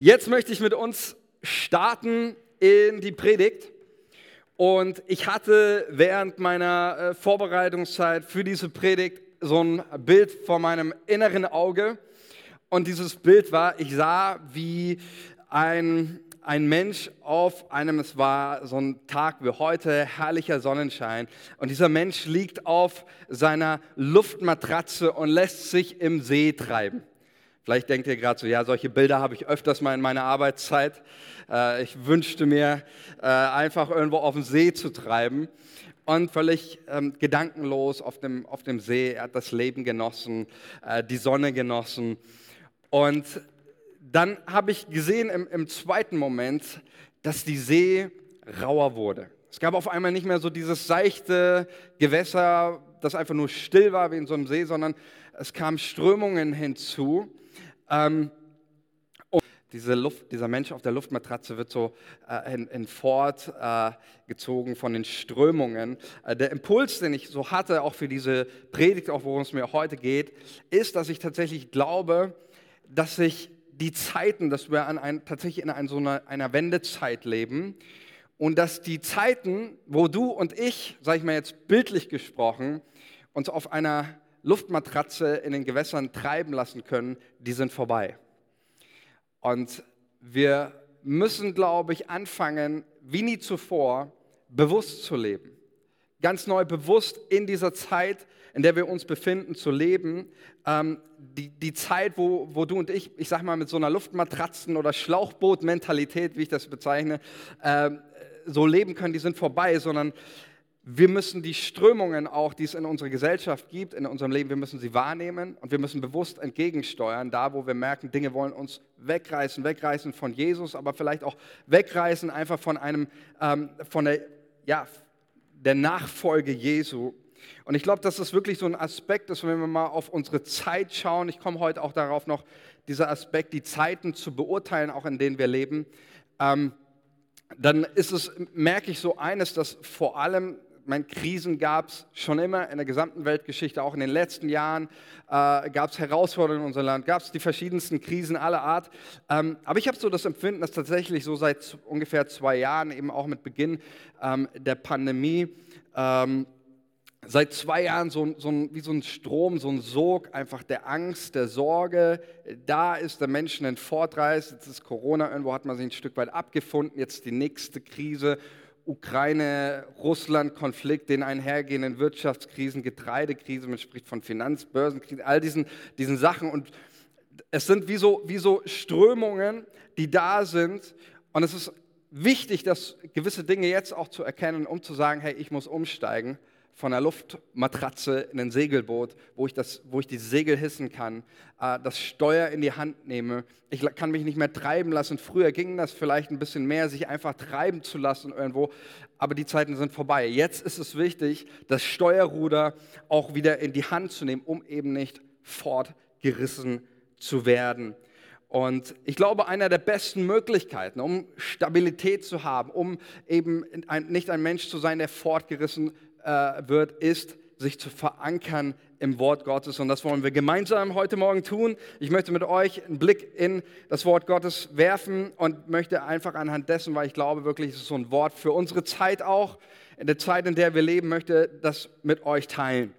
Jetzt möchte ich mit uns starten in die Predigt. Und ich hatte während meiner äh, Vorbereitungszeit für diese Predigt so ein Bild vor meinem inneren Auge. Und dieses Bild war, ich sah, wie ein, ein Mensch auf einem, es war so ein Tag wie heute, herrlicher Sonnenschein. Und dieser Mensch liegt auf seiner Luftmatratze und lässt sich im See treiben. Vielleicht denkt ihr gerade so, ja, solche Bilder habe ich öfters mal in meiner Arbeitszeit. Äh, ich wünschte mir, äh, einfach irgendwo auf dem See zu treiben und völlig ähm, gedankenlos auf dem, auf dem See. Er hat das Leben genossen, äh, die Sonne genossen. Und dann habe ich gesehen im, im zweiten Moment, dass die See rauer wurde. Es gab auf einmal nicht mehr so dieses seichte Gewässer, das einfach nur still war wie in so einem See, sondern es kamen Strömungen hinzu. Ähm, diese Luft, dieser Mensch auf der Luftmatratze wird so äh, in, in Fort äh, gezogen von den Strömungen. Äh, der Impuls, den ich so hatte, auch für diese Predigt, auch worum es mir heute geht, ist, dass ich tatsächlich glaube, dass sich die Zeiten, dass wir an ein, tatsächlich in ein, so einer, einer Wendezeit leben und dass die Zeiten, wo du und ich, sage ich mal jetzt bildlich gesprochen, uns auf einer Luftmatratze in den Gewässern treiben lassen können, die sind vorbei. Und wir müssen, glaube ich, anfangen, wie nie zuvor, bewusst zu leben. Ganz neu bewusst in dieser Zeit, in der wir uns befinden, zu leben. Ähm, die, die Zeit, wo, wo du und ich, ich sag mal, mit so einer Luftmatratzen- oder Schlauchboot-Mentalität, wie ich das bezeichne, äh, so leben können, die sind vorbei, sondern wir müssen die Strömungen auch, die es in unserer Gesellschaft gibt, in unserem Leben, wir müssen sie wahrnehmen und wir müssen bewusst entgegensteuern, da wo wir merken, Dinge wollen uns wegreißen, wegreißen von Jesus, aber vielleicht auch wegreißen einfach von einem, ähm, von der, ja, der Nachfolge Jesu. Und ich glaube, dass das wirklich so ein Aspekt ist, wenn wir mal auf unsere Zeit schauen. Ich komme heute auch darauf noch, dieser Aspekt, die Zeiten zu beurteilen, auch in denen wir leben. Ähm, dann ist es, merke ich so eines, dass vor allem meine, Krisen gab es schon immer in der gesamten Weltgeschichte, auch in den letzten Jahren äh, gab es Herausforderungen in unserem Land, gab es die verschiedensten Krisen aller Art. Ähm, aber ich habe so das Empfinden, dass tatsächlich so seit ungefähr zwei Jahren, eben auch mit Beginn ähm, der Pandemie, ähm, seit zwei Jahren so, so ein, wie so ein Strom, so ein Sog einfach der Angst, der Sorge. Da ist der Menschen ein Fortreis. Jetzt ist Corona, irgendwo hat man sich ein Stück weit abgefunden. Jetzt die nächste Krise. Ukraine-Russland-Konflikt, den einhergehenden Wirtschaftskrisen, Getreidekrise, man spricht von Finanzbörsenkrisen, all diesen, diesen Sachen. Und es sind wie so, wie so Strömungen, die da sind. Und es ist wichtig, dass gewisse Dinge jetzt auch zu erkennen, um zu sagen, hey, ich muss umsteigen von einer Luftmatratze in ein Segelboot, wo ich, das, wo ich die Segel hissen kann, äh, das Steuer in die Hand nehme. Ich kann mich nicht mehr treiben lassen. Früher ging das vielleicht ein bisschen mehr, sich einfach treiben zu lassen irgendwo, aber die Zeiten sind vorbei. Jetzt ist es wichtig, das Steuerruder auch wieder in die Hand zu nehmen, um eben nicht fortgerissen zu werden. Und ich glaube, einer der besten Möglichkeiten, um Stabilität zu haben, um eben ein, nicht ein Mensch zu sein, der fortgerissen wird, äh, wird, ist, sich zu verankern im Wort Gottes. Und das wollen wir gemeinsam heute Morgen tun. Ich möchte mit euch einen Blick in das Wort Gottes werfen und möchte einfach anhand dessen, weil ich glaube wirklich, es ist so ein Wort für unsere Zeit auch, in der Zeit, in der wir leben, möchte das mit euch teilen.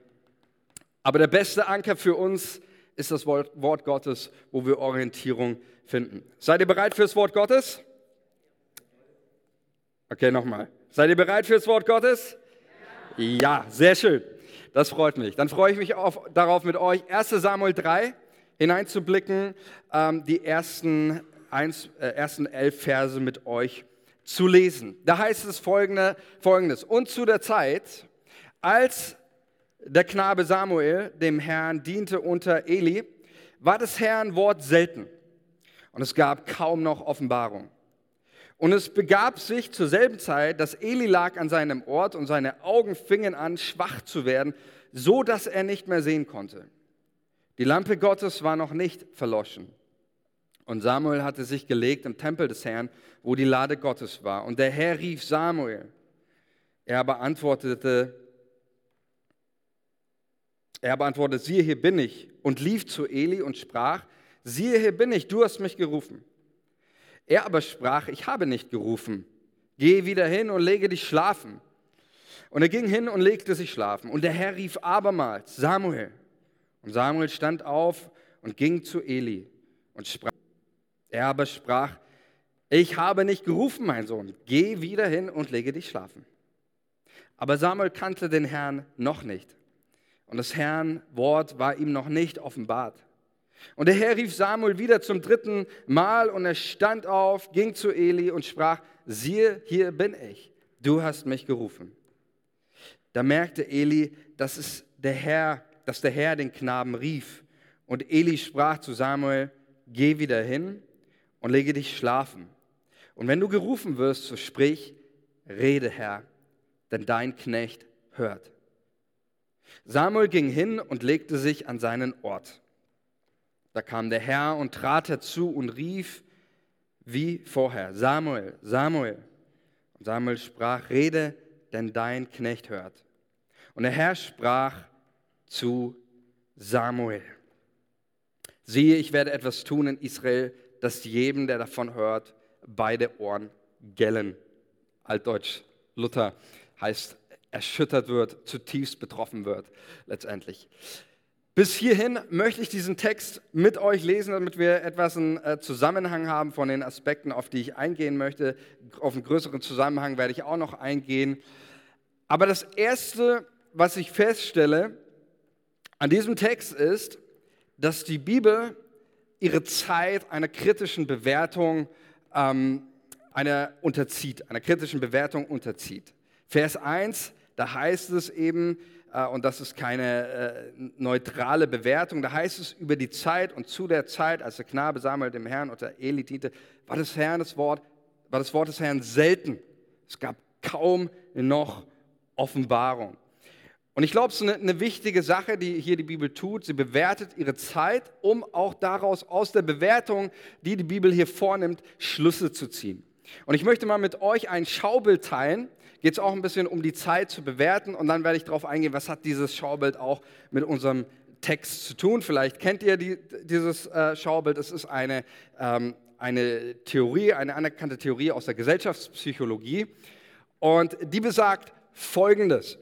Aber der beste Anker für uns ist das Wort, Gottes, wo wir Orientierung finden. Seid ihr bereit für das Wort Gottes? Okay, nochmal. Seid ihr bereit für das Wort Gottes? Ja, sehr schön. Das freut mich. Dann freue ich mich auf, darauf, mit euch 1 Samuel 3 hineinzublicken, ähm, die ersten, eins, äh, ersten elf Verse mit euch zu lesen. Da heißt es folgende, folgendes. Und zu der Zeit, als der Knabe Samuel dem Herrn diente unter Eli, war des Herrn Wort selten und es gab kaum noch Offenbarung. Und es begab sich zur selben Zeit, dass Eli lag an seinem Ort und seine Augen fingen an, schwach zu werden, so dass er nicht mehr sehen konnte. Die Lampe Gottes war noch nicht verloschen. Und Samuel hatte sich gelegt im Tempel des Herrn, wo die Lade Gottes war. Und der Herr rief Samuel. Er aber antwortete, er aber siehe, hier bin ich. Und lief zu Eli und sprach, siehe, hier bin ich, du hast mich gerufen. Er aber sprach, ich habe nicht gerufen. Geh wieder hin und lege dich schlafen. Und er ging hin und legte sich schlafen. Und der Herr rief abermals, Samuel. Und Samuel stand auf und ging zu Eli und sprach. Er aber sprach, ich habe nicht gerufen, mein Sohn, geh wieder hin und lege dich schlafen. Aber Samuel kannte den Herrn noch nicht. Und das Herrn Wort war ihm noch nicht offenbart. Und der Herr rief Samuel wieder zum dritten Mal und er stand auf, ging zu Eli und sprach, siehe, hier bin ich, du hast mich gerufen. Da merkte Eli, dass, es der Herr, dass der Herr den Knaben rief. Und Eli sprach zu Samuel, geh wieder hin und lege dich schlafen. Und wenn du gerufen wirst, so sprich, rede Herr, denn dein Knecht hört. Samuel ging hin und legte sich an seinen Ort. Da kam der Herr und trat herzu und rief wie vorher, Samuel, Samuel. Und Samuel sprach, rede, denn dein Knecht hört. Und der Herr sprach zu Samuel, siehe, ich werde etwas tun in Israel, dass jedem, der davon hört, beide Ohren gellen. Altdeutsch, Luther heißt erschüttert wird, zutiefst betroffen wird letztendlich. Bis hierhin möchte ich diesen Text mit euch lesen, damit wir etwas einen äh, Zusammenhang haben von den Aspekten, auf die ich eingehen möchte. Auf einen größeren Zusammenhang werde ich auch noch eingehen. Aber das Erste, was ich feststelle an diesem Text ist, dass die Bibel ihre Zeit einer kritischen Bewertung ähm, einer unterzieht, einer kritischen Bewertung unterzieht. Vers 1, da heißt es eben, und das ist keine äh, neutrale Bewertung, da heißt es über die Zeit und zu der Zeit, als der Knabe Samuel dem Herrn unter Eli diente, war das, Herrn das, Wort, war das Wort des Herrn selten. Es gab kaum noch Offenbarung. Und ich glaube, es ist eine, eine, wichtige Sache, die hier die Bibel tut. Sie bewertet ihre Zeit, um auch daraus, aus der Bewertung, die die Bibel hier vornimmt, Schlüsse zu ziehen. Und ich möchte mal mit euch ein Schaubild teilen. Geht es auch ein bisschen um die Zeit zu bewerten und dann werde ich darauf eingehen, was hat dieses Schaubild auch mit unserem Text zu tun. Vielleicht kennt ihr die, dieses äh, Schaubild. Es ist eine, ähm, eine Theorie, eine anerkannte Theorie aus der Gesellschaftspsychologie. Und die besagt Folgendes.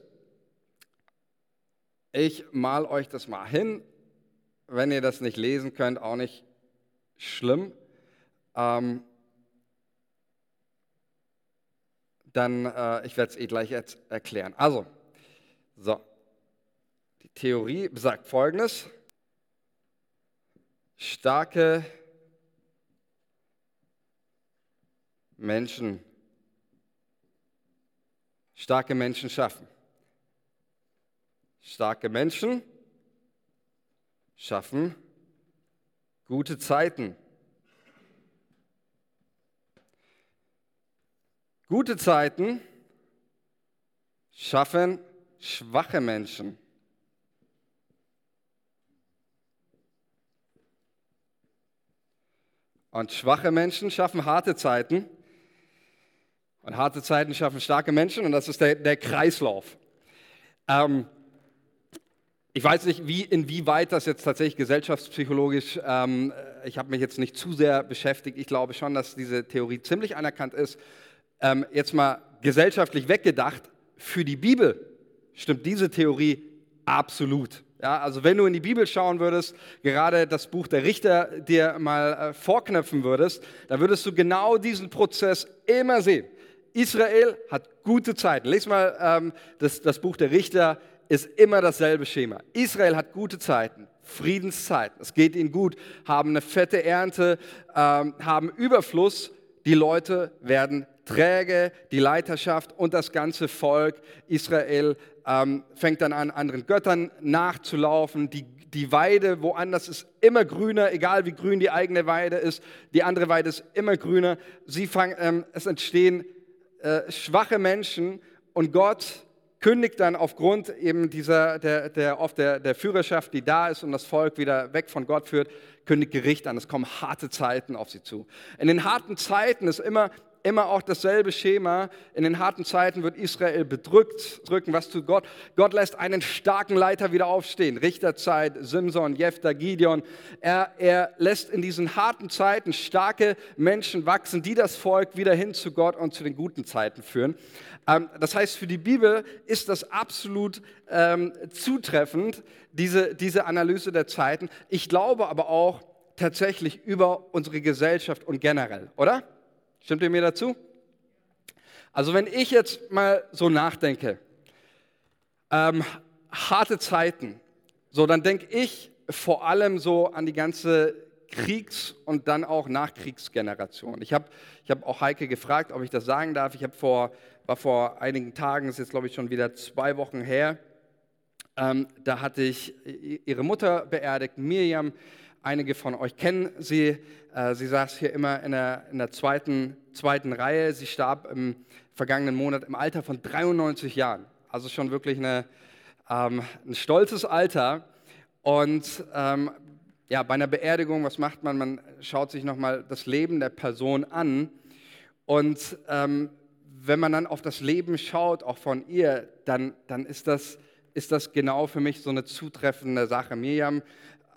Ich mal euch das mal hin. Wenn ihr das nicht lesen könnt, auch nicht schlimm. Ähm, dann, äh, ich werde es eh gleich erklären. Also, so, die Theorie besagt Folgendes. Starke Menschen, starke Menschen schaffen. Starke Menschen schaffen gute Zeiten. Gute Zeiten schaffen schwache Menschen. Und schwache Menschen schaffen harte Zeiten. Und harte Zeiten schaffen starke Menschen. Und das ist der, der Kreislauf. Ähm, ich weiß nicht, wie, inwieweit das jetzt tatsächlich gesellschaftspsychologisch, ähm, ich habe mich jetzt nicht zu sehr beschäftigt. Ich glaube schon, dass diese Theorie ziemlich anerkannt ist ähm, jetzt mal gesellschaftlich weggedacht, für die Bibel stimmt diese Theorie absolut. Ja, also wenn du in die Bibel schauen würdest, gerade das Buch der Richter dir mal äh, vorknöpfen würdest, dann würdest du genau diesen Prozess immer sehen. Israel hat gute Zeiten. Lies mal ähm, das, das Buch der Richter, ist immer dasselbe Schema. Israel hat gute Zeiten, Friedenszeiten, es geht ihnen gut, haben eine fette Ernte, ähm, haben Überfluss, die Leute werden träge, die Leiterschaft und das ganze Volk Israel ähm, fängt dann an, anderen Göttern nachzulaufen. Die, die Weide woanders ist immer grüner, egal wie grün die eigene Weide ist. Die andere Weide ist immer grüner. Sie fangen, ähm, es entstehen äh, schwache Menschen und Gott kündigt dann aufgrund eben dieser, der, der, oft der, der Führerschaft, die da ist und das Volk wieder weg von Gott führt, kündigt Gericht an. Es kommen harte Zeiten auf sie zu. In den harten Zeiten ist immer immer auch dasselbe Schema. In den harten Zeiten wird Israel bedrückt. Drücken, was tut Gott? Gott lässt einen starken Leiter wieder aufstehen. Richterzeit, Simson, Jephthah, Gideon. Er, er lässt in diesen harten Zeiten starke Menschen wachsen, die das Volk wieder hin zu Gott und zu den guten Zeiten führen. Ähm, das heißt, für die Bibel ist das absolut ähm, zutreffend, diese, diese Analyse der Zeiten. Ich glaube aber auch tatsächlich über unsere Gesellschaft und generell, oder? Stimmt ihr mir dazu? Also wenn ich jetzt mal so nachdenke, ähm, harte Zeiten, so dann denke ich vor allem so an die ganze Kriegs- und dann auch Nachkriegsgeneration. Ich habe ich hab auch Heike gefragt, ob ich das sagen darf. Ich vor, war vor einigen Tagen, ist jetzt glaube ich schon wieder zwei Wochen her, ähm, da hatte ich ihre Mutter beerdigt, Miriam. Einige von euch kennen sie. Äh, sie saß hier immer in der, in der zweiten, zweiten Reihe. Sie starb im vergangenen Monat im Alter von 93 Jahren. Also schon wirklich eine, ähm, ein stolzes Alter. Und ähm, ja, bei einer Beerdigung, was macht man? Man schaut sich nochmal das Leben der Person an. Und ähm, wenn man dann auf das Leben schaut, auch von ihr, dann, dann ist, das, ist das genau für mich so eine zutreffende Sache. Miriam,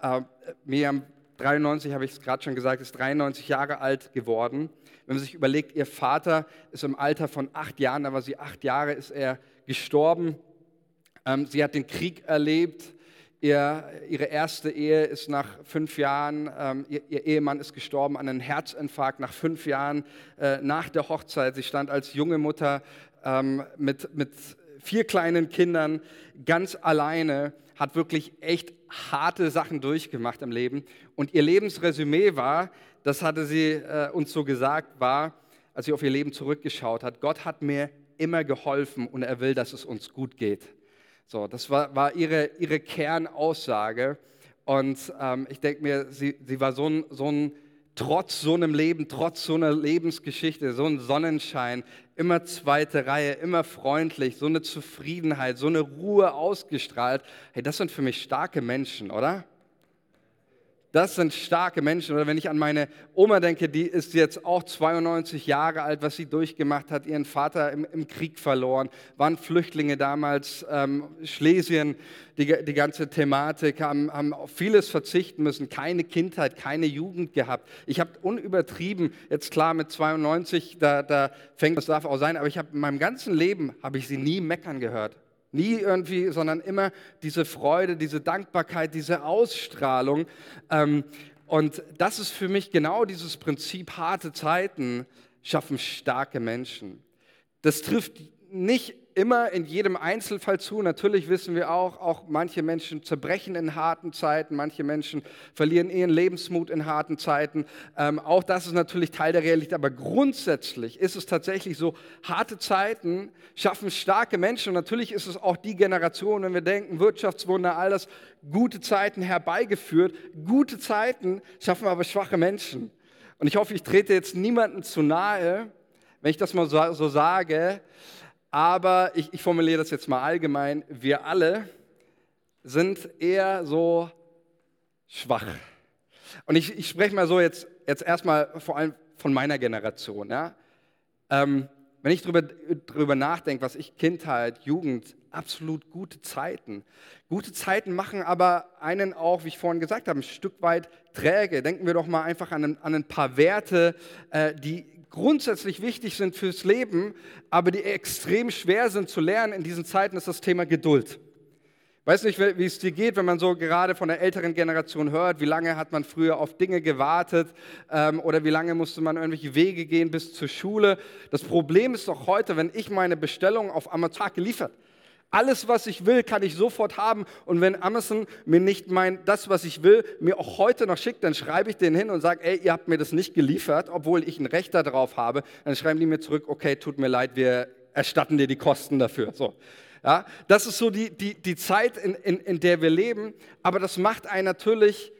äh, Miriam 93, habe ich es gerade schon gesagt, ist 93 Jahre alt geworden. Wenn man sich überlegt, ihr Vater ist im Alter von acht Jahren, da war sie acht Jahre, ist er gestorben. Ähm, sie hat den Krieg erlebt. Ihr, ihre erste Ehe ist nach fünf Jahren, ähm, ihr, Ehemann ist gestorben an einem Herzinfarkt nach fünf Jahren äh, nach der Hochzeit. Sie stand als junge Mutter ähm, mit, mit vier kleinen Kindern ganz alleine, hat wirklich echt harte Sachen durchgemacht im Leben. Und ihr Lebensresümee war, das hatte sie äh, uns so gesagt, war, als sie auf ihr Leben zurückgeschaut hat, Gott hat mir immer geholfen und er will, dass es uns gut geht. So, das war, war ihre, ihre Kernaussage. Und ähm, ich denke mir, sie, sie war so ein, so ein, trotz so einem Leben, trotz so einer Lebensgeschichte, so ein Sonnenschein, immer zweite Reihe, immer freundlich, so eine Zufriedenheit, so eine Ruhe ausgestrahlt. Hey, das sind für mich starke Menschen, oder? Das sind starke Menschen. Oder wenn ich an meine Oma denke, die ist jetzt auch 92 Jahre alt, was sie durchgemacht hat, ihren Vater im, im Krieg verloren, waren Flüchtlinge damals, ähm, Schlesien, die, die ganze Thematik, haben, haben auf vieles verzichten müssen, keine Kindheit, keine Jugend gehabt. Ich habe unübertrieben, jetzt klar mit 92, da, da fängt das darf auch sein, aber ich habe in meinem ganzen Leben, habe ich sie nie meckern gehört. Nie irgendwie, sondern immer diese Freude, diese Dankbarkeit, diese Ausstrahlung. Ähm, und das ist für mich genau dieses Prinzip, harte Zeiten schaffen starke Menschen. Das trifft nicht immer in jedem Einzelfall zu. Natürlich wissen wir auch, auch manche Menschen zerbrechen in harten Zeiten, manche Menschen verlieren ihren Lebensmut in harten Zeiten. Ähm, auch das ist natürlich Teil der Realität. Aber grundsätzlich ist es tatsächlich so, harte Zeiten schaffen starke Menschen. Und natürlich ist es auch die Generation, wenn wir denken, Wirtschaftswunder, all das, gute Zeiten herbeigeführt. Gute Zeiten schaffen aber schwache Menschen. Und ich hoffe, ich trete jetzt niemandem zu nahe, wenn ich das mal so, so sage, aber ich, ich formuliere das jetzt mal allgemein, wir alle sind eher so schwach. Und ich, ich spreche mal so jetzt, jetzt erstmal vor allem von meiner Generation. Ja? Ähm, wenn ich darüber, drüber nachdenke, was ich Kindheit, Jugend, absolut gute Zeiten. Gute Zeiten machen aber einen auch, wie ich vorhin gesagt habe, ein Stück weit träge. Denken wir doch mal einfach an ein, an ein paar Werte, äh, die grundsätzlich wichtig sind fürs Leben, aber die extrem schwer sind zu lernen in diesen Zeiten, ist das Thema Geduld. Weiß nicht, wie es dir geht, wenn man so gerade von der älteren Generation hört, wie lange hat man früher auf Dinge gewartet ähm, oder wie lange musste man irgendwelche Wege gehen bis zur Schule. Das Problem ist doch heute, wenn ich meine Bestellung auf Amazon geliefert, alles, was ich will, kann ich sofort haben. Und wenn Amazon mir nicht mein, das, was ich will, mir auch heute noch schickt, dann schreibe ich denen hin und sage, ey, ihr habt mir das nicht geliefert, obwohl ich ein Recht darauf habe. Dann schreiben die mir zurück, okay, tut mir leid, wir erstatten dir die Kosten dafür. So. Ja, das ist so die, die, die Zeit, in, in, in der wir leben. Aber das macht einen natürlich,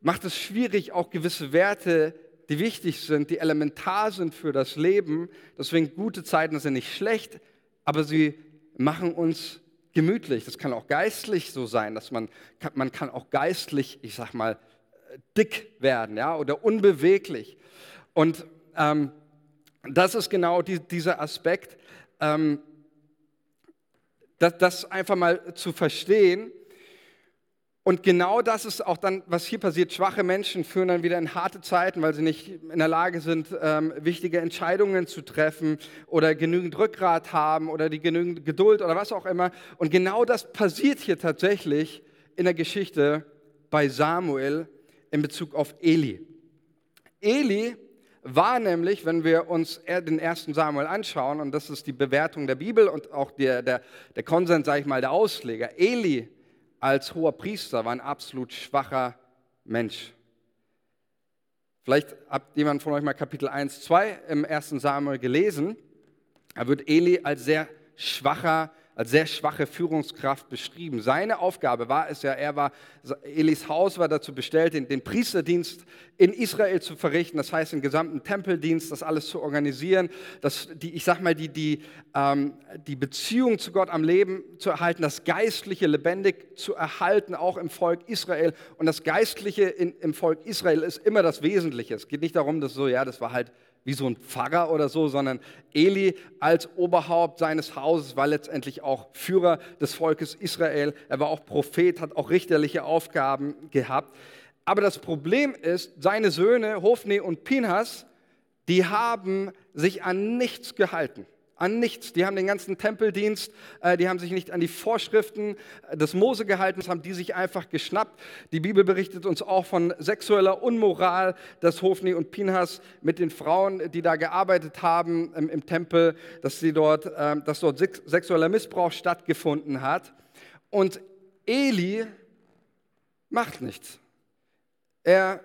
macht es schwierig, auch gewisse Werte die wichtig sind, die elementar sind für das Leben. Deswegen gute Zeiten sind nicht schlecht, aber sie machen uns gemütlich. Das kann auch geistlich so sein, dass man, man kann auch geistlich, ich sag mal, dick werden ja, oder unbeweglich. Und ähm, das ist genau die, dieser Aspekt, ähm, das, das einfach mal zu verstehen. Und genau das ist auch dann, was hier passiert. Schwache Menschen führen dann wieder in harte Zeiten, weil sie nicht in der Lage sind, ähm, wichtige Entscheidungen zu treffen oder genügend Rückgrat haben oder die genügend Geduld oder was auch immer. Und genau das passiert hier tatsächlich in der Geschichte bei Samuel in Bezug auf Eli. Eli war nämlich, wenn wir uns den ersten Samuel anschauen, und das ist die Bewertung der Bibel und auch der, der, der Konsens, sage ich mal, der Ausleger, Eli als hoher Priester war ein absolut schwacher Mensch. Vielleicht hat jemand von euch mal Kapitel 1, 2 im ersten Samuel gelesen. Da wird Eli als sehr schwacher als sehr schwache Führungskraft beschrieben. Seine Aufgabe war es ja, er war, Elis Haus war dazu bestellt, den, den, Priesterdienst in Israel zu verrichten, das heißt den gesamten Tempeldienst, das alles zu organisieren, das, die, ich sag mal, die, die, ähm, die Beziehung zu Gott am Leben zu erhalten, das Geistliche lebendig zu erhalten, auch im Volk Israel. Und das Geistliche in, im Volk Israel ist immer das Wesentliche. Es geht nicht darum, dass so, ja, das war halt wie so ein Pfarrer oder so, sondern Eli als Oberhaupt seines Hauses war letztendlich auch Führer des Volkes Israel. Er war auch Prophet, hat auch richterliche Aufgaben gehabt. Aber das Problem ist, seine Söhne Hofni und Pinhas, die haben sich an nichts gehalten an nichts. Die haben den ganzen Tempeldienst, äh, die haben sich nicht an die Vorschriften äh, des Mose gehalten, das haben die sich einfach geschnappt. Die Bibel berichtet uns auch von sexueller Unmoral, dass Hofni und Pinhas mit den Frauen, die da gearbeitet haben im, im Tempel, dass, sie dort, äh, dass dort sexueller Missbrauch stattgefunden hat. Und Eli macht nichts. Er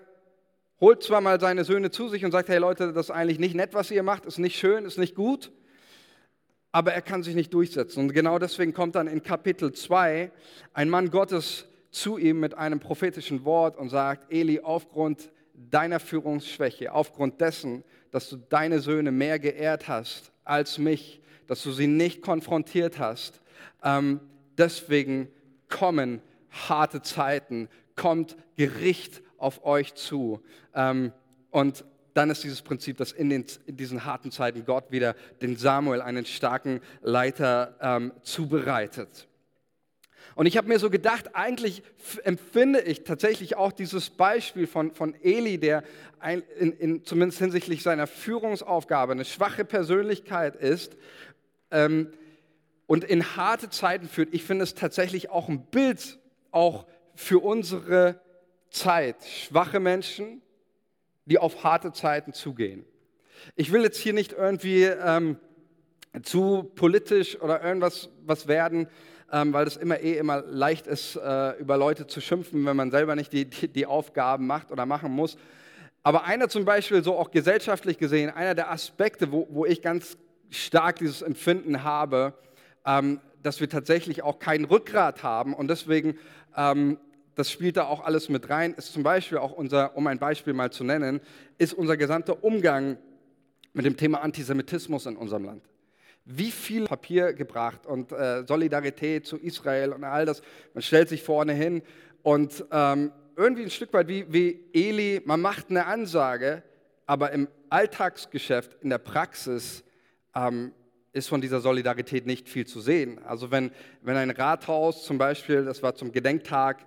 holt zwar mal seine Söhne zu sich und sagt, hey Leute, das ist eigentlich nicht nett, was ihr macht, ist nicht schön, ist nicht gut aber er kann sich nicht durchsetzen. Und genau deswegen kommt dann in Kapitel 2 ein Mann Gottes zu ihm mit einem prophetischen Wort und sagt, Eli, aufgrund deiner Führungsschwäche, aufgrund dessen, dass du deine Söhne mehr geehrt hast als mich, dass du sie nicht konfrontiert hast, ähm, deswegen kommen harte Zeiten, kommt Gericht auf euch zu. Ähm, und dann ist dieses Prinzip, dass in, den, in diesen harten Zeiten Gott wieder den Samuel, einen starken Leiter, ähm, zubereitet. Und ich habe mir so gedacht, eigentlich empfinde ich tatsächlich auch dieses Beispiel von, von Eli, der ein, in, in, zumindest hinsichtlich seiner Führungsaufgabe eine schwache Persönlichkeit ist ähm, und in harte Zeiten führt. Ich finde es tatsächlich auch ein Bild auch für unsere Zeit. Schwache Menschen, die auf harte Zeiten zugehen. Ich will jetzt hier nicht irgendwie ähm, zu politisch oder irgendwas was werden, ähm, weil es immer eh immer leicht ist, äh, über Leute zu schimpfen, wenn man selber nicht die, die, die Aufgaben macht oder machen muss. Aber einer zum Beispiel, so auch gesellschaftlich gesehen, einer der Aspekte, wo, wo ich ganz stark dieses Empfinden habe, ähm, dass wir tatsächlich auch kein Rückgrat haben und deswegen ähm, das spielt da auch alles mit rein, ist zum Beispiel auch unser, um ein Beispiel mal zu nennen, ist unser gesamter Umgang mit dem Thema Antisemitismus in unserem Land. Wie viel Papier gebracht und äh, Solidarität zu Israel und all das, man stellt sich vorne hin und ähm, irgendwie ein Stück weit wie, wie Eli, man macht eine Ansage, aber im Alltagsgeschäft, in der Praxis, ähm, ist von dieser Solidarität nicht viel zu sehen. Also wenn, wenn ein Rathaus zum Beispiel, das war zum Gedenktag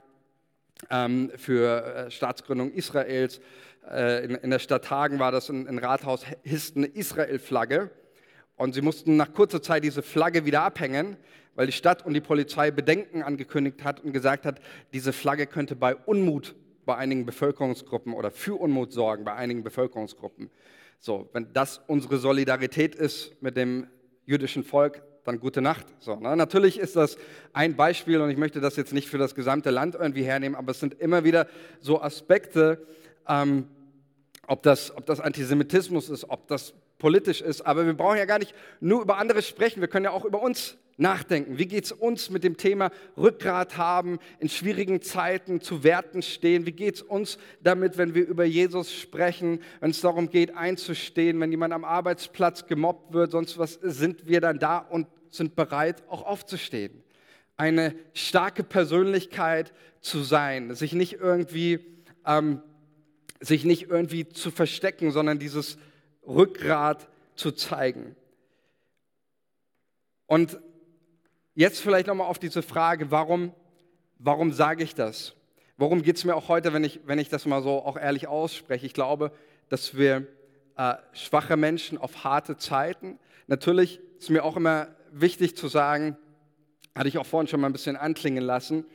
ähm, für äh, Staatsgründung Israels. Äh, in, in, der Stadt Hagen war das ein, Rathaus, hissten eine Israel-Flagge. Und sie mussten nach kurzer Zeit diese Flagge wieder abhängen, weil die Stadt und die Polizei Bedenken angekündigt hat und gesagt hat, diese Flagge könnte bei Unmut bei einigen Bevölkerungsgruppen oder für Unmut sorgen bei einigen Bevölkerungsgruppen. So, wenn das unsere Solidarität ist mit dem jüdischen Volk, dann gute Nacht. So, ne? Natürlich ist das ein Beispiel und ich möchte das jetzt nicht für das gesamte Land irgendwie hernehmen, aber es sind immer wieder so Aspekte, ähm, ob, das, ob das Antisemitismus ist, ob das politisch ist, aber wir brauchen ja gar nicht nur über andere sprechen, wir können ja auch über uns nachdenken. Wie geht es uns mit dem Thema Rückgrat haben, in schwierigen Zeiten zu Werten stehen? Wie geht es uns damit, wenn wir über Jesus sprechen, wenn es darum geht, einzustehen, wenn jemand am Arbeitsplatz gemobbt wird, sonst was, sind wir dann da und sind bereit, auch aufzustehen. Eine starke Persönlichkeit zu sein, sich nicht irgendwie, ähm, sich nicht irgendwie zu verstecken, sondern dieses Rückgrat zu zeigen. Und jetzt vielleicht nochmal auf diese Frage, warum, warum sage ich das? Worum geht es mir auch heute, wenn ich, wenn ich das mal so auch ehrlich ausspreche? Ich glaube, dass wir äh, schwache Menschen auf harte Zeiten, natürlich ist mir auch immer wichtig zu sagen, hatte ich auch vorhin schon mal ein bisschen anklingen lassen,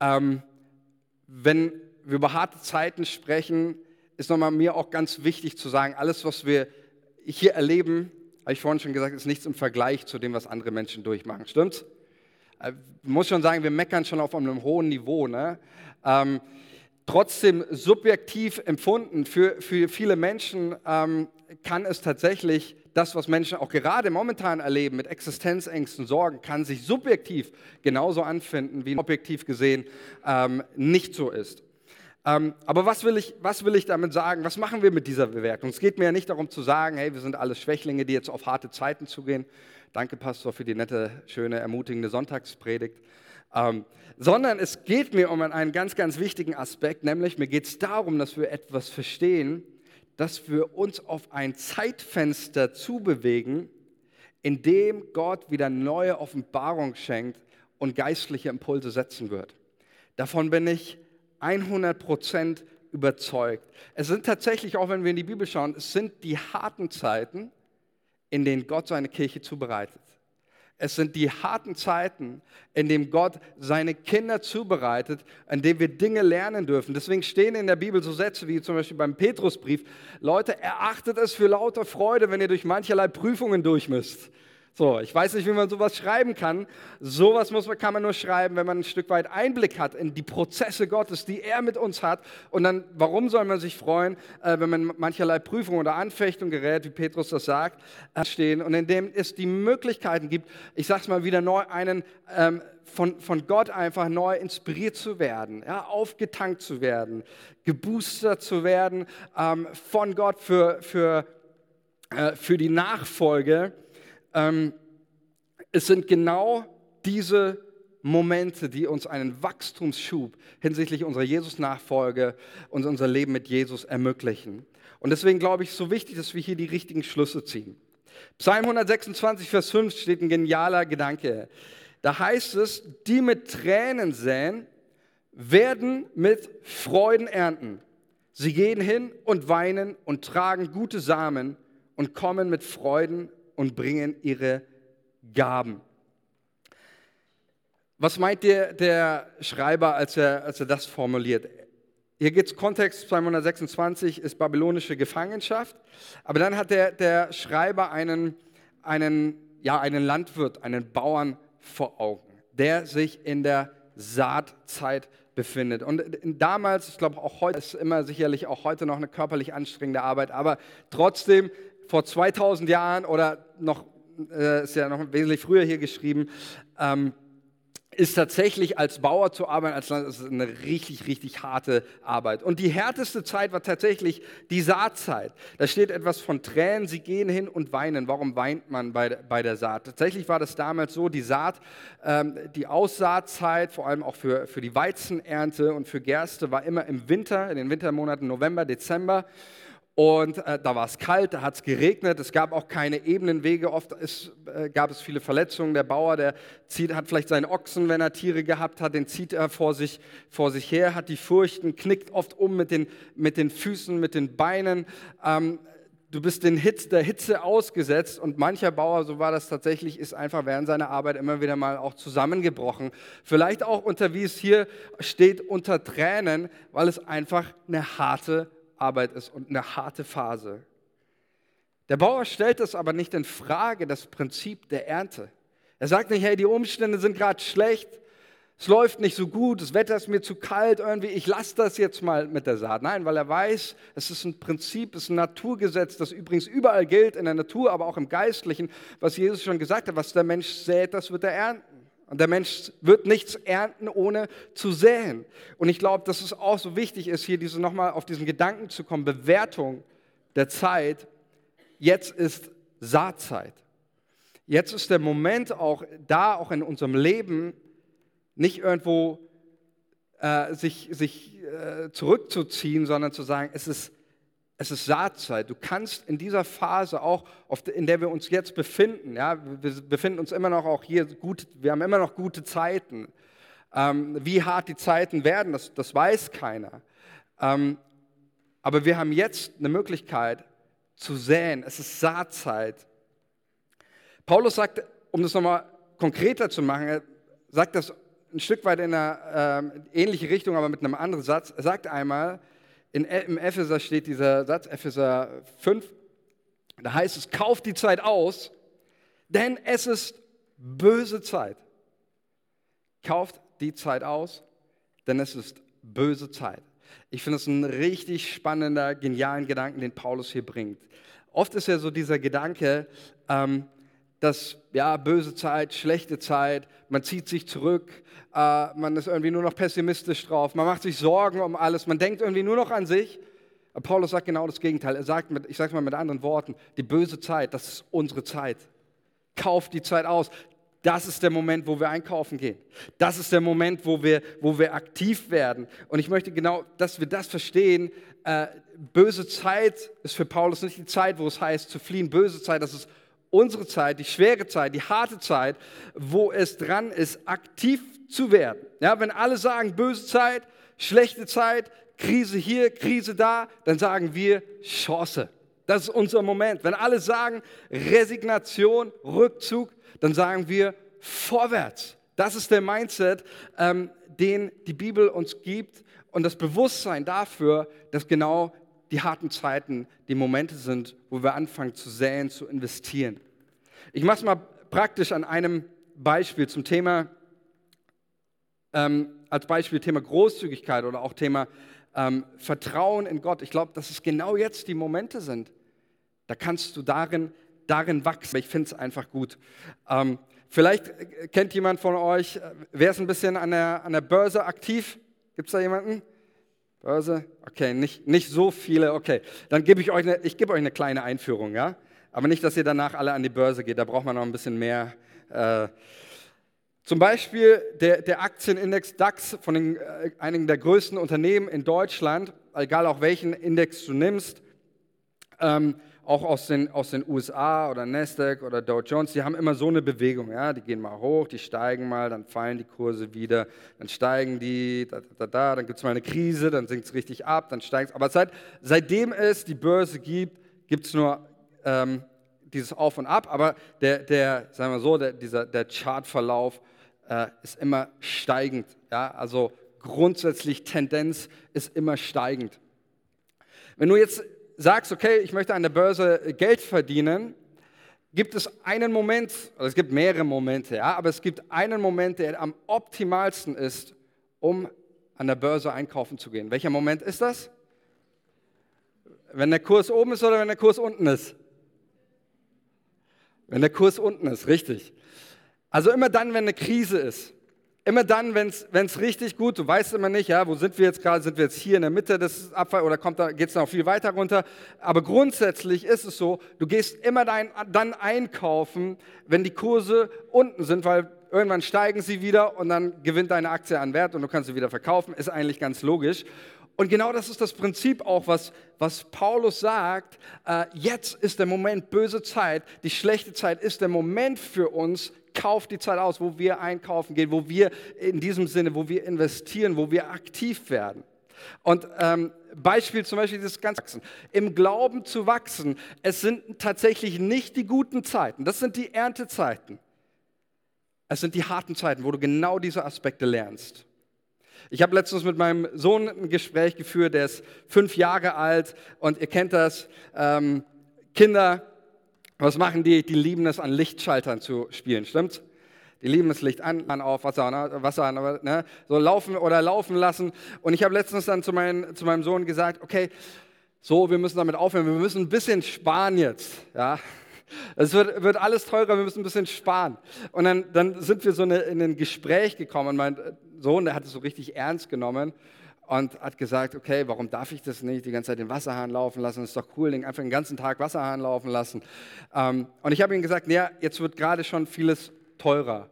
ähm, wenn wir über harte Zeiten sprechen, ist nochmal mir auch ganz wichtig zu sagen, alles, was wir hier erleben, habe ich vorhin schon gesagt, ist nichts im Vergleich zu dem, was andere Menschen durchmachen. Stimmt's? Ich äh, muss schon sagen, wir meckern schon auf einem hohen Niveau. Ne? Ähm, trotzdem subjektiv empfunden für, für viele Menschen ähm, kann es tatsächlich das, was Menschen auch gerade momentan erleben mit Existenzängsten, Sorgen, kann sich subjektiv genauso anfinden, wie objektiv gesehen ähm, nicht so ist. Ähm, aber was will, ich, was will ich damit sagen? Was machen wir mit dieser Bewertung? Es geht mir ja nicht darum zu sagen, hey, wir sind alle Schwächlinge, die jetzt auf harte Zeiten zugehen. Danke, Pastor, für die nette, schöne, ermutigende Sonntagspredigt. Ähm, sondern es geht mir um einen ganz, ganz wichtigen Aspekt, nämlich mir geht es darum, dass wir etwas verstehen, dass wir uns auf ein Zeitfenster zubewegen, in dem Gott wieder neue Offenbarung schenkt und geistliche Impulse setzen wird. Davon bin ich 100 Prozent überzeugt. Es sind tatsächlich, auch wenn wir in die Bibel schauen, es sind die harten Zeiten, in denen Gott seine Kirche zubereitet. Es sind die harten Zeiten, in denen Gott seine Kinder zubereitet, in denen wir Dinge lernen dürfen. Deswegen stehen in der Bibel so Sätze wie zum Beispiel beim Petrusbrief, Leute, erachtet es für lauter Freude, wenn ihr durch mancherlei Prüfungen durchmüsst. So, ich weiß nicht, wie man sowas schreiben kann. Sowas muss man, kann man nur schreiben, wenn man ein Stück weit Einblick hat in die Prozesse Gottes, die er mit uns hat. Und dann, warum soll man sich freuen, äh, wenn man mancherlei Prüfung oder Anfechtung gerät, wie Petrus das sagt, äh, stehen und in dem es die Möglichkeiten gibt, ich sag's mal wieder neu, einen ähm, von, von Gott einfach neu inspiriert zu werden, ja, aufgetankt zu werden, geboostert zu werden ähm, von Gott für, für, äh, für die Nachfolge ähm, es sind genau diese Momente, die uns einen Wachstumsschub hinsichtlich unserer Jesus-Nachfolge und unser Leben mit Jesus ermöglichen. Und deswegen glaube ich, es ist so wichtig, dass wir hier die richtigen Schlüsse ziehen. Psalm 126, Vers 5 steht ein genialer Gedanke. Da heißt es, die mit Tränen säen, werden mit Freuden ernten. Sie gehen hin und weinen und tragen gute Samen und kommen mit Freuden und bringen ihre Gaben. Was meint der, der Schreiber, als er, als er das formuliert? Hier geht es Kontext 226 ist babylonische Gefangenschaft, aber dann hat der, der Schreiber einen, einen, ja, einen Landwirt, einen Bauern vor Augen, der sich in der Saatzeit befindet. Und damals, ich glaube auch heute, ist immer sicherlich auch heute noch eine körperlich anstrengende Arbeit, aber trotzdem vor 2000 Jahren oder noch, äh, ist ja noch wesentlich früher hier geschrieben, ähm, ist tatsächlich als Bauer zu arbeiten, als Land, ist eine richtig, richtig harte Arbeit. Und die härteste Zeit war tatsächlich die Saatzeit. Da steht etwas von Tränen, sie gehen hin und weinen. Warum weint man bei, bei der Saat? Tatsächlich war das damals so, die Saat, ähm, die Aussaatzeit, vor allem auch für, für die Weizenernte und für Gerste, war immer im Winter, in den Wintermonaten November, Dezember. Und äh, da war es kalt, da hat es geregnet, es gab auch keine ebenen Wege, oft ist, äh, gab es viele Verletzungen. Der Bauer, der zieht, hat vielleicht seinen Ochsen, wenn er Tiere gehabt hat, den zieht er vor sich, vor sich her, hat die Furchten, knickt oft um mit den, mit den Füßen, mit den Beinen. Ähm, du bist den Hitz, der Hitze ausgesetzt und mancher Bauer, so war das tatsächlich, ist einfach während seiner Arbeit immer wieder mal auch zusammengebrochen. Vielleicht auch unter, wie es hier steht, unter Tränen, weil es einfach eine harte Arbeit ist und eine harte Phase. Der Bauer stellt das aber nicht in Frage, das Prinzip der Ernte. Er sagt nicht, hey, die Umstände sind gerade schlecht, es läuft nicht so gut, das Wetter ist mir zu kalt, irgendwie, ich lasse das jetzt mal mit der Saat. Nein, weil er weiß, es ist ein Prinzip, es ist ein Naturgesetz, das übrigens überall gilt, in der Natur, aber auch im Geistlichen, was Jesus schon gesagt hat, was der Mensch sät, das wird er ernten. Und der Mensch wird nichts ernten, ohne zu säen. Und ich glaube, dass es auch so wichtig ist, hier diese, nochmal auf diesen Gedanken zu kommen, Bewertung der Zeit. Jetzt ist Saatzeit. Jetzt ist der Moment auch da, auch in unserem Leben, nicht irgendwo äh, sich, sich äh, zurückzuziehen, sondern zu sagen, es ist, es ist Saatzeit. Du kannst in dieser Phase auch, in der wir uns jetzt befinden, ja, wir befinden uns immer noch auch hier gut, wir haben immer noch gute Zeiten. Ähm, wie hart die Zeiten werden, das, das weiß keiner. Ähm, aber wir haben jetzt eine Möglichkeit zu säen. Es ist Saatzeit. Paulus sagt, um das nochmal konkreter zu machen, er sagt das ein Stück weit in eine äh, ähnliche Richtung, aber mit einem anderen Satz. Er sagt einmal, in, im Epheser steht dieser Satz, Epheser 5, da heißt es, kauft die Zeit aus, denn es ist böse Zeit. Kauft die Zeit aus, denn es ist böse Zeit. Ich finde es ein richtig spannender, genialen Gedanken, den Paulus hier bringt. Oft ist ja so dieser Gedanke, ähm, dass ja, böse Zeit, schlechte Zeit, man zieht sich zurück, äh, man ist irgendwie nur noch pessimistisch drauf, man macht sich Sorgen um alles, man denkt irgendwie nur noch an sich. Paulus sagt genau das Gegenteil. Er sagt, mit, ich sage es mal mit anderen Worten, die böse Zeit, das ist unsere Zeit. Kauft die Zeit aus. Das ist der Moment, wo wir einkaufen gehen. Das ist der Moment, wo wir, wo wir aktiv werden. Und ich möchte genau, dass wir das verstehen. Äh, böse Zeit ist für Paulus nicht die Zeit, wo es heißt zu fliehen. Böse Zeit, das ist unsere Zeit, die schwere Zeit, die harte Zeit, wo es dran ist, aktiv zu werden. Ja, wenn alle sagen, böse Zeit, schlechte Zeit, Krise hier, Krise da, dann sagen wir Chance. Das ist unser Moment. Wenn alle sagen Resignation, Rückzug, dann sagen wir vorwärts. Das ist der Mindset, ähm, den die Bibel uns gibt und das Bewusstsein dafür, dass genau die harten Zeiten die Momente sind, wo wir anfangen zu säen, zu investieren. Ich mache es mal praktisch an einem Beispiel zum Thema, ähm, als Beispiel Thema Großzügigkeit oder auch Thema ähm, Vertrauen in Gott. Ich glaube, dass es genau jetzt die Momente sind. Da kannst du darin, darin wachsen. Ich finde es einfach gut. Ähm, vielleicht kennt jemand von euch, äh, wer ist ein bisschen an der, an der Börse aktiv? Gibt es da jemanden? Börse? Okay, nicht, nicht so viele. Okay, dann gebe ich euch eine, ich gebe euch eine kleine Einführung, ja? Aber nicht, dass ihr danach alle an die Börse geht, da braucht man noch ein bisschen mehr. Äh, zum Beispiel der, der Aktienindex DAX von den, äh, einigen der größten Unternehmen in Deutschland, egal auch welchen Index du nimmst, ähm, auch aus den, aus den USA oder Nasdaq oder Dow Jones, die haben immer so eine Bewegung. Ja? Die gehen mal hoch, die steigen mal, dann fallen die Kurse wieder, dann steigen die, da, da, da, dann gibt es mal eine Krise, dann sinkt es richtig ab, dann steigt es. Aber seit, seitdem es die Börse gibt, gibt es nur ähm, dieses Auf und Ab, aber der, der sagen wir so, der, dieser, der Chartverlauf äh, ist immer steigend. Ja? Also grundsätzlich Tendenz ist immer steigend. Wenn du jetzt sagst, okay, ich möchte an der Börse Geld verdienen, gibt es einen Moment, also es gibt mehrere Momente, ja, aber es gibt einen Moment, der am optimalsten ist, um an der Börse einkaufen zu gehen. Welcher Moment ist das? Wenn der Kurs oben ist oder wenn der Kurs unten ist? Wenn der Kurs unten ist, richtig. Also immer dann, wenn eine Krise ist. Immer dann, wenn es richtig gut, du weißt immer nicht, ja, wo sind wir jetzt gerade, sind wir jetzt hier in der Mitte des Abfalls oder da, geht es noch viel weiter runter. Aber grundsätzlich ist es so, du gehst immer dein, dann einkaufen, wenn die Kurse unten sind, weil irgendwann steigen sie wieder und dann gewinnt deine Aktie an Wert und du kannst sie wieder verkaufen. Ist eigentlich ganz logisch. Und genau das ist das Prinzip auch, was, was Paulus sagt. Äh, jetzt ist der Moment, böse Zeit, die schlechte Zeit ist der Moment für uns, kauft die Zeit aus, wo wir einkaufen gehen, wo wir in diesem Sinne, wo wir investieren, wo wir aktiv werden. Und ähm, Beispiel zum Beispiel dieses ganze Wachsen. Im Glauben zu wachsen, es sind tatsächlich nicht die guten Zeiten, das sind die Erntezeiten. Es sind die harten Zeiten, wo du genau diese Aspekte lernst. Ich habe letztens mit meinem Sohn ein Gespräch geführt, der ist fünf Jahre alt und ihr kennt das, ähm, Kinder was machen die? Die lieben es, an Lichtschaltern zu spielen, stimmt's? Die lieben es, Licht an, an auf, Wasser an, Wasser an, ne? so laufen oder laufen lassen. Und ich habe letztens dann zu, mein, zu meinem Sohn gesagt, okay, so, wir müssen damit aufhören, wir müssen ein bisschen sparen jetzt, ja. Es wird, wird alles teurer, wir müssen ein bisschen sparen. Und dann, dann sind wir so eine, in ein Gespräch gekommen. Mein Sohn, der hat es so richtig ernst genommen und hat gesagt, okay, warum darf ich das nicht, die ganze Zeit den Wasserhahn laufen lassen, das ist doch cool, einfach den ganzen Tag Wasserhahn laufen lassen. Ähm, und ich habe ihm gesagt, ja, jetzt wird gerade schon vieles teurer.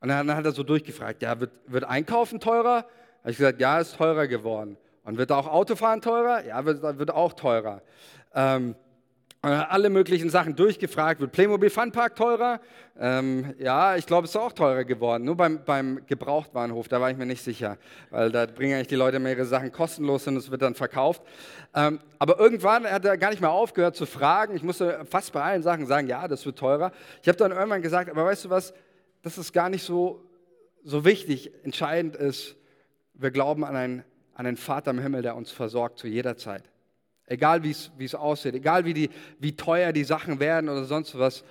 Und dann hat er so durchgefragt, ja, wird, wird Einkaufen teurer? Habe ich gesagt, ja, ist teurer geworden. Und wird auch Autofahren teurer? Ja, wird, wird auch teurer. Ähm, alle möglichen Sachen durchgefragt. Wird Playmobil Funpark teurer? Ähm, ja, ich glaube, es ist auch teurer geworden. Nur beim, beim Gebrauchtbahnhof, da war ich mir nicht sicher, weil da bringen eigentlich die Leute mehr ihre Sachen kostenlos und es wird dann verkauft. Ähm, aber irgendwann hat er gar nicht mehr aufgehört zu fragen. Ich musste fast bei allen Sachen sagen, ja, das wird teurer. Ich habe dann irgendwann gesagt, aber weißt du was, das ist gar nicht so, so wichtig. Entscheidend ist, wir glauben an einen, an einen Vater im Himmel, der uns versorgt zu jeder Zeit. Egal wie es aussieht, egal wie, die, wie teuer die Sachen werden oder sonst was,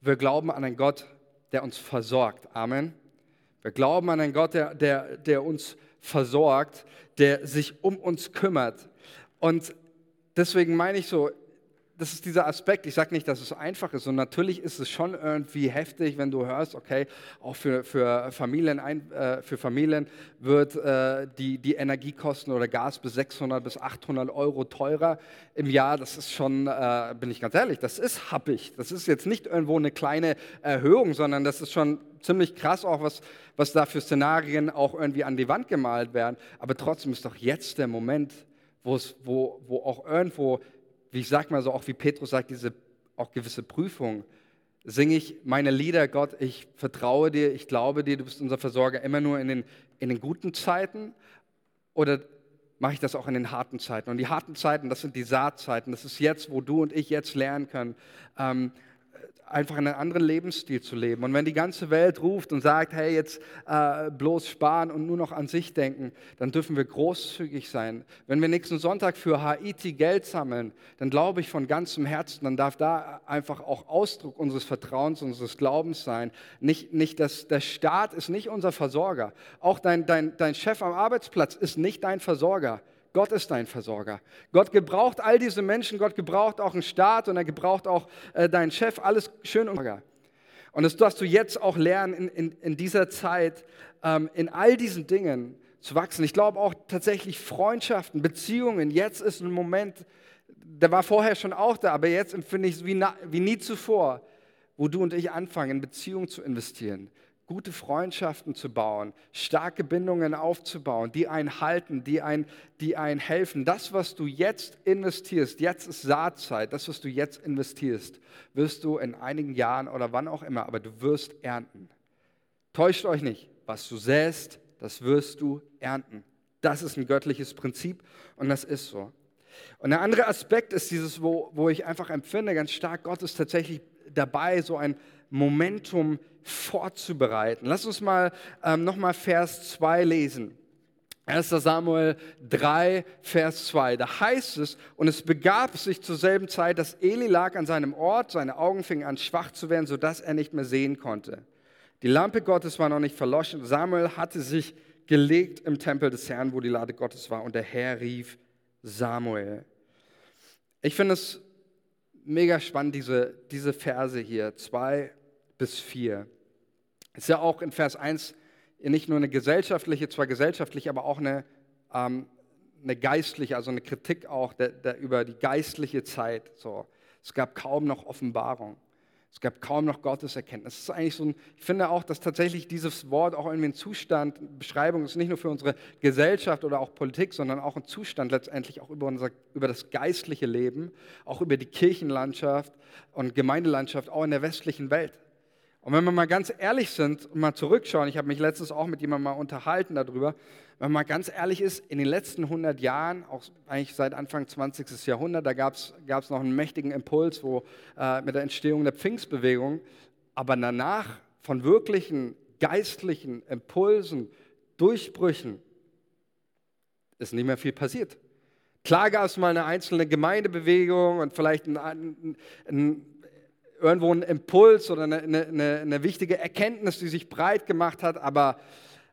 wir glauben an einen Gott, der uns versorgt. Amen. Wir glauben an einen Gott, der, der, der uns versorgt, der sich um uns kümmert. Und deswegen meine ich so, das ist dieser Aspekt. Ich sage nicht, dass es einfach ist. Und natürlich ist es schon irgendwie heftig, wenn du hörst, okay, auch für, für, Familien, äh, für Familien wird äh, die, die Energiekosten oder Gas bis 600 bis 800 Euro teurer im Jahr. Das ist schon, äh, bin ich ganz ehrlich, das ist happig. Das ist jetzt nicht irgendwo eine kleine Erhöhung, sondern das ist schon ziemlich krass auch, was, was da für Szenarien auch irgendwie an die Wand gemalt werden. Aber trotzdem ist doch jetzt der Moment, wo, wo auch irgendwo wie ich sag mal so, auch wie Petrus sagt, diese auch gewisse Prüfung, singe ich meine Lieder, Gott, ich vertraue dir, ich glaube dir, du bist unser Versorger, immer nur in den, in den guten Zeiten? Oder mache ich das auch in den harten Zeiten? Und die harten Zeiten, das sind die Saatzeiten, das ist jetzt, wo du und ich jetzt lernen können, ähm, einfach einen anderen Lebensstil zu leben. Und wenn die ganze Welt ruft und sagt, hey, jetzt äh, bloß sparen und nur noch an sich denken, dann dürfen wir großzügig sein. Wenn wir nächsten Sonntag für Haiti Geld sammeln, dann glaube ich von ganzem Herzen, dann darf da einfach auch Ausdruck unseres Vertrauens, unseres Glaubens sein. Nicht, nicht das, der Staat ist nicht unser Versorger. Auch dein, dein, dein Chef am Arbeitsplatz ist nicht dein Versorger. Gott ist dein Versorger. Gott gebraucht all diese Menschen, Gott gebraucht auch einen Staat und er gebraucht auch äh, deinen Chef, alles schön und Und das darfst du jetzt auch lernen, in, in, in dieser Zeit, ähm, in all diesen Dingen zu wachsen. Ich glaube auch tatsächlich Freundschaften, Beziehungen. Jetzt ist ein Moment, der war vorher schon auch da, aber jetzt empfinde ich es wie, wie nie zuvor, wo du und ich anfangen, in Beziehungen zu investieren gute Freundschaften zu bauen, starke Bindungen aufzubauen, die einen halten, die einen, die einen helfen. Das, was du jetzt investierst, jetzt ist Saatzeit, das, was du jetzt investierst, wirst du in einigen Jahren oder wann auch immer, aber du wirst ernten. Täuscht euch nicht, was du säst, das wirst du ernten. Das ist ein göttliches Prinzip und das ist so. Und der andere Aspekt ist dieses, wo, wo ich einfach empfinde, ganz stark, Gott ist tatsächlich dabei, so ein Momentum vorzubereiten. Lass uns mal ähm, nochmal Vers 2 lesen. 1. Samuel 3, Vers 2. Da heißt es, und es begab sich zur selben Zeit, dass Eli lag an seinem Ort, seine Augen fingen an schwach zu werden, sodass er nicht mehr sehen konnte. Die Lampe Gottes war noch nicht verloschen. Samuel hatte sich gelegt im Tempel des Herrn, wo die Lade Gottes war, und der Herr rief Samuel. Ich finde es mega spannend, diese, diese Verse hier, 2 bis 4. Ist ja auch in Vers 1 nicht nur eine gesellschaftliche, zwar gesellschaftliche, aber auch eine, ähm, eine geistliche, also eine Kritik auch der, der, über die geistliche Zeit. So. Es gab kaum noch Offenbarung. Es gab kaum noch Gotteserkenntnis. Es ist eigentlich so ein, ich finde auch, dass tatsächlich dieses Wort auch irgendwie ein Zustand, Beschreibung ist nicht nur für unsere Gesellschaft oder auch Politik, sondern auch ein Zustand letztendlich auch über, unser, über das geistliche Leben, auch über die Kirchenlandschaft und Gemeindelandschaft, auch in der westlichen Welt. Und wenn wir mal ganz ehrlich sind und mal zurückschauen, ich habe mich letztens auch mit jemandem mal unterhalten darüber, wenn man mal ganz ehrlich ist, in den letzten 100 Jahren, auch eigentlich seit Anfang 20. Jahrhundert, da gab es noch einen mächtigen Impuls wo, äh, mit der Entstehung der Pfingstbewegung, aber danach von wirklichen geistlichen Impulsen, Durchbrüchen, ist nicht mehr viel passiert. Klar gab es mal eine einzelne Gemeindebewegung und vielleicht ein, ein, ein irgendwo ein Impuls oder eine, eine, eine, wichtige Erkenntnis, die sich breit gemacht hat, aber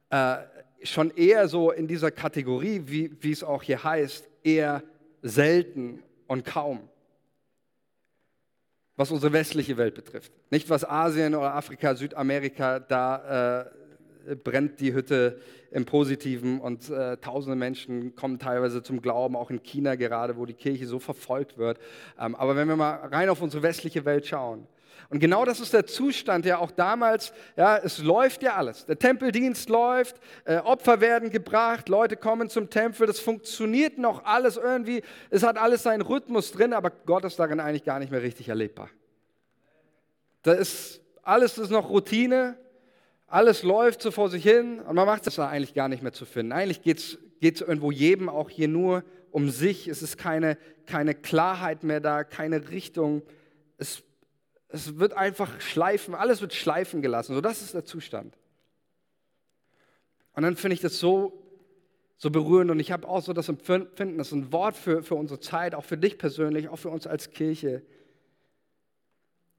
äh, schon eher so in dieser Kategorie, wie, wie es auch hier heißt, eher selten und kaum. Was unsere westliche Welt betrifft. Nicht was Asien oder Afrika, Südamerika da äh, brennt die Hütte im Positiven und äh, tausende Menschen kommen teilweise zum Glauben, auch in China gerade, wo die Kirche so verfolgt wird. Ähm, aber wenn wir mal rein auf unsere westliche Welt schauen, und genau das ist der Zustand, ja auch damals, ja, es läuft ja alles. Der Tempeldienst läuft, äh, Opfer werden gebracht, Leute kommen zum Tempel, das funktioniert noch alles irgendwie, es hat alles seinen Rhythmus drin, aber Gott ist darin eigentlich gar nicht mehr richtig erlebbar. Da ist, alles ist noch Routine, alles läuft so vor sich hin und man macht es da eigentlich gar nicht mehr zu finden. Eigentlich geht es irgendwo jedem auch hier nur um sich, es ist keine, keine Klarheit mehr da, keine Richtung. Es es wird einfach schleifen, alles wird schleifen gelassen. So, das ist der Zustand. Und dann finde ich das so, so berührend und ich habe auch so das Empfinden, das ist ein Wort für, für unsere Zeit, auch für dich persönlich, auch für uns als Kirche.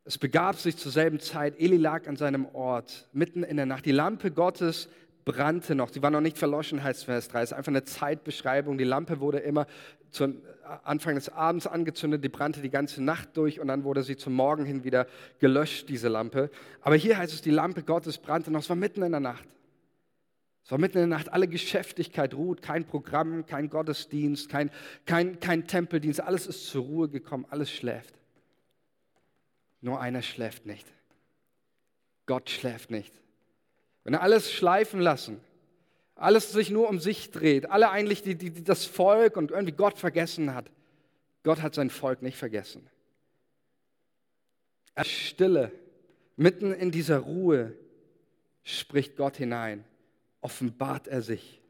Es begab sich zur selben Zeit, Eli lag an seinem Ort, mitten in der Nacht. Die Lampe Gottes brannte noch. Sie war noch nicht verloschen, heißt Vers 3. Es ist einfach eine Zeitbeschreibung. Die Lampe wurde immer zu Anfang des Abends angezündet, die brannte die ganze Nacht durch und dann wurde sie zum Morgen hin wieder gelöscht, diese Lampe. Aber hier heißt es, die Lampe Gottes brannte noch. Es war mitten in der Nacht. Es war mitten in der Nacht, alle Geschäftigkeit ruht, kein Programm, kein Gottesdienst, kein, kein, kein Tempeldienst, alles ist zur Ruhe gekommen, alles schläft. Nur einer schläft nicht. Gott schläft nicht. Wenn er alles schleifen lassen, alles sich nur um sich dreht, alle eigentlich die, die, das Volk und irgendwie Gott vergessen hat, Gott hat sein Volk nicht vergessen. Er Stille, mitten in dieser Ruhe spricht Gott hinein, offenbart er sich.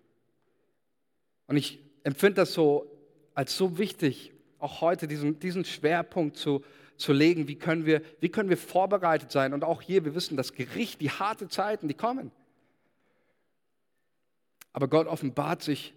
Und ich empfinde das so als so wichtig, auch heute diesen, diesen Schwerpunkt zu, zu legen, wie können, wir, wie können wir vorbereitet sein. Und auch hier, wir wissen, das Gericht, die harte Zeiten, die kommen. Aber Gott offenbart sich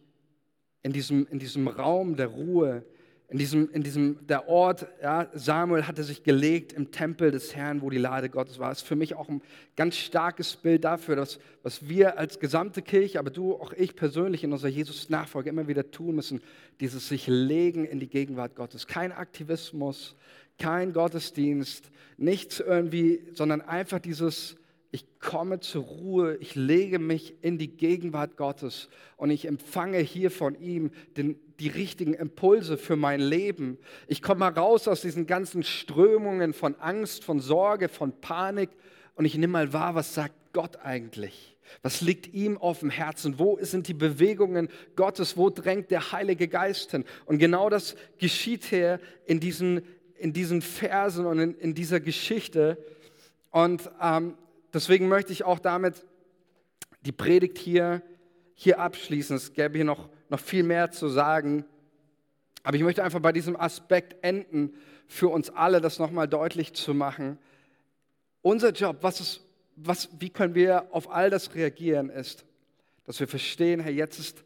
in diesem, in diesem Raum der Ruhe, in diesem, in diesem der Ort, ja, Samuel hatte sich gelegt im Tempel des Herrn, wo die Lade Gottes war. Das ist für mich auch ein ganz starkes Bild dafür, dass, was wir als gesamte Kirche, aber du, auch ich persönlich in unserer Jesus-Nachfolge immer wieder tun müssen, dieses sich legen in die Gegenwart Gottes. Kein Aktivismus, kein Gottesdienst, nichts irgendwie, sondern einfach dieses, ich komme zur Ruhe, ich lege mich in die Gegenwart Gottes und ich empfange hier von ihm den, die richtigen Impulse für mein Leben. Ich komme raus aus diesen ganzen Strömungen von Angst, von Sorge, von Panik und ich nehme mal wahr, was sagt Gott eigentlich? Was liegt ihm auf dem Herzen? Wo sind die Bewegungen Gottes? Wo drängt der Heilige Geist hin? Und genau das geschieht hier in diesen in diesen Versen und in, in dieser Geschichte. Und ähm, deswegen möchte ich auch damit die Predigt hier, hier abschließen. Es gäbe hier noch, noch viel mehr zu sagen. Aber ich möchte einfach bei diesem Aspekt enden, für uns alle das nochmal deutlich zu machen. Unser Job, was ist, was, wie können wir auf all das reagieren, ist, dass wir verstehen, hey, jetzt ist,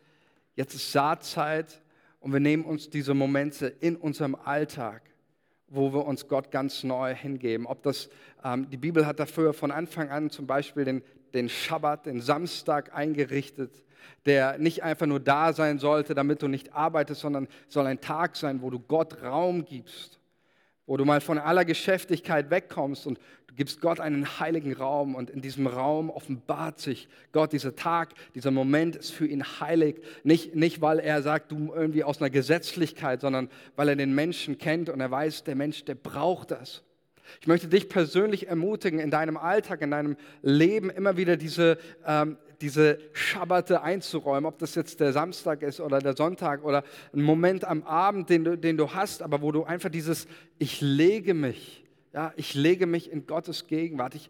jetzt ist Saatzeit und wir nehmen uns diese Momente in unserem Alltag wo wir uns Gott ganz neu hingeben. Ob das, ähm, die Bibel hat dafür von Anfang an zum Beispiel den, den Schabbat, den Samstag eingerichtet, der nicht einfach nur da sein sollte, damit du nicht arbeitest, sondern soll ein Tag sein, wo du Gott Raum gibst, wo du mal von aller Geschäftigkeit wegkommst und gibst Gott einen heiligen Raum und in diesem Raum offenbart sich Gott. Dieser Tag, dieser Moment ist für ihn heilig. Nicht, nicht weil er sagt, du irgendwie aus einer Gesetzlichkeit, sondern weil er den Menschen kennt und er weiß, der Mensch, der braucht das. Ich möchte dich persönlich ermutigen, in deinem Alltag, in deinem Leben immer wieder diese, ähm, diese Schabbate einzuräumen, ob das jetzt der Samstag ist oder der Sonntag oder ein Moment am Abend, den du, den du hast, aber wo du einfach dieses, ich lege mich, ja, ich lege mich in Gottes Gegenwart, ich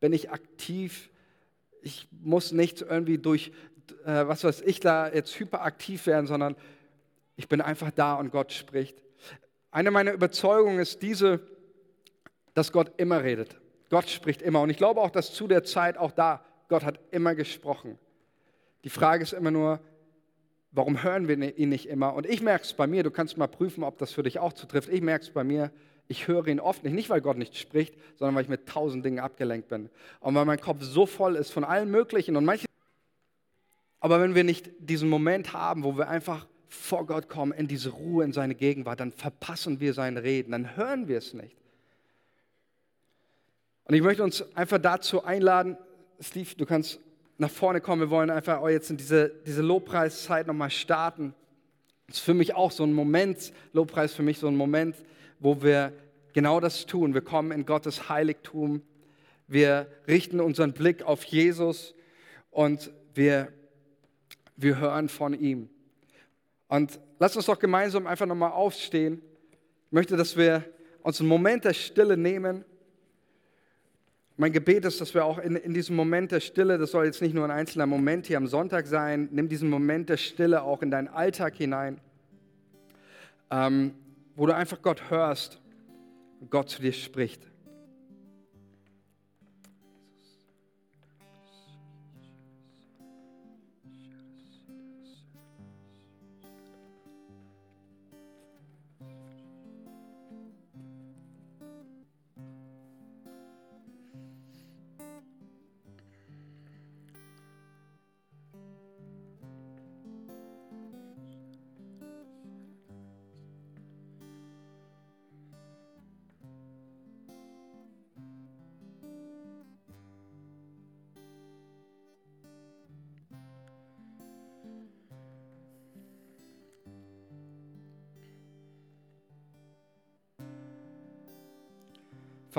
bin ich aktiv, ich muss nicht irgendwie durch, äh, was weiß ich, da jetzt hyperaktiv werden, sondern ich bin einfach da und Gott spricht. Eine meiner Überzeugungen ist diese, dass Gott immer redet. Gott spricht immer. Und ich glaube auch, dass zu der Zeit auch da Gott hat immer gesprochen. Die Frage ist immer nur, warum hören wir ihn nicht immer? Und ich merke es bei mir, du kannst mal prüfen, ob das für dich auch zutrifft. Ich merke es bei mir, ich höre ihn oft nicht, nicht weil Gott nicht spricht, sondern weil ich mit tausend Dingen abgelenkt bin. Und weil mein Kopf so voll ist von allen möglichen und manche. Aber wenn wir nicht diesen Moment haben, wo wir einfach vor Gott kommen, in diese Ruhe, in seine Gegenwart, dann verpassen wir sein Reden, dann hören wir es nicht. Und ich möchte uns einfach dazu einladen, Steve, du kannst nach vorne kommen. Wir wollen einfach jetzt in diese, diese Lobpreiszeit nochmal starten. Das ist für mich auch so ein Moment, Lobpreis für mich so ein Moment, wo wir genau das tun. Wir kommen in Gottes Heiligtum, wir richten unseren Blick auf Jesus und wir, wir hören von ihm. Und lasst uns doch gemeinsam einfach nochmal aufstehen. Ich möchte, dass wir uns einen Moment der Stille nehmen. Mein Gebet ist, dass wir auch in, in diesem Moment der Stille, das soll jetzt nicht nur ein einzelner Moment hier am Sonntag sein, nimm diesen Moment der Stille auch in deinen Alltag hinein, ähm, wo du einfach Gott hörst und Gott zu dir spricht.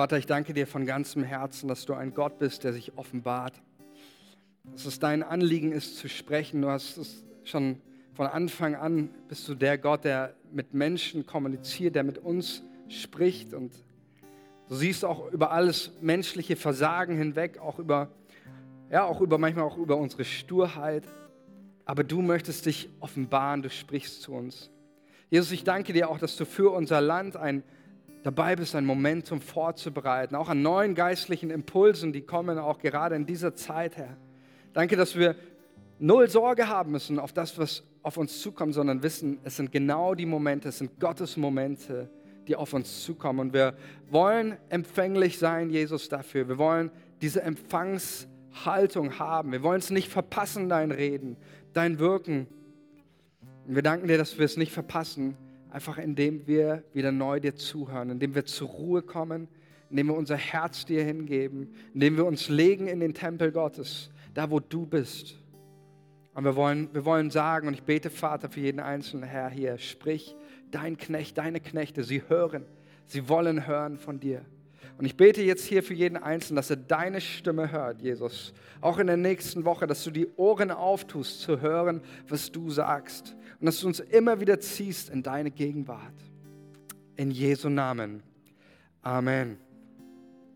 Vater, ich danke dir von ganzem Herzen, dass du ein Gott bist, der sich offenbart. Dass es dein Anliegen ist zu sprechen. Du hast es schon von Anfang an, bist du der Gott, der mit Menschen kommuniziert, der mit uns spricht. Und du siehst auch über alles menschliche Versagen hinweg, auch über, ja, auch über manchmal auch über unsere Sturheit. Aber du möchtest dich offenbaren, du sprichst zu uns. Jesus, ich danke dir auch, dass du für unser Land ein dabei bist, ein Momentum vorzubereiten, auch an neuen geistlichen Impulsen, die kommen auch gerade in dieser Zeit, Herr. Danke, dass wir null Sorge haben müssen auf das, was auf uns zukommt, sondern wissen, es sind genau die Momente, es sind Gottes Momente, die auf uns zukommen. Und wir wollen empfänglich sein, Jesus, dafür. Wir wollen diese Empfangshaltung haben. Wir wollen es nicht verpassen, dein Reden, dein Wirken. Und wir danken dir, dass wir es nicht verpassen, Einfach indem wir wieder neu dir zuhören, indem wir zur Ruhe kommen, indem wir unser Herz dir hingeben, indem wir uns legen in den Tempel Gottes, da wo du bist. Und wir wollen, wir wollen sagen, und ich bete, Vater, für jeden einzelnen Herr hier, sprich, dein Knecht, deine Knechte, sie hören, sie wollen hören von dir. Und ich bete jetzt hier für jeden Einzelnen, dass er deine Stimme hört, Jesus. Auch in der nächsten Woche, dass du die Ohren auftust, zu hören, was du sagst und dass du uns immer wieder ziehst in deine Gegenwart. In Jesu Namen. Amen.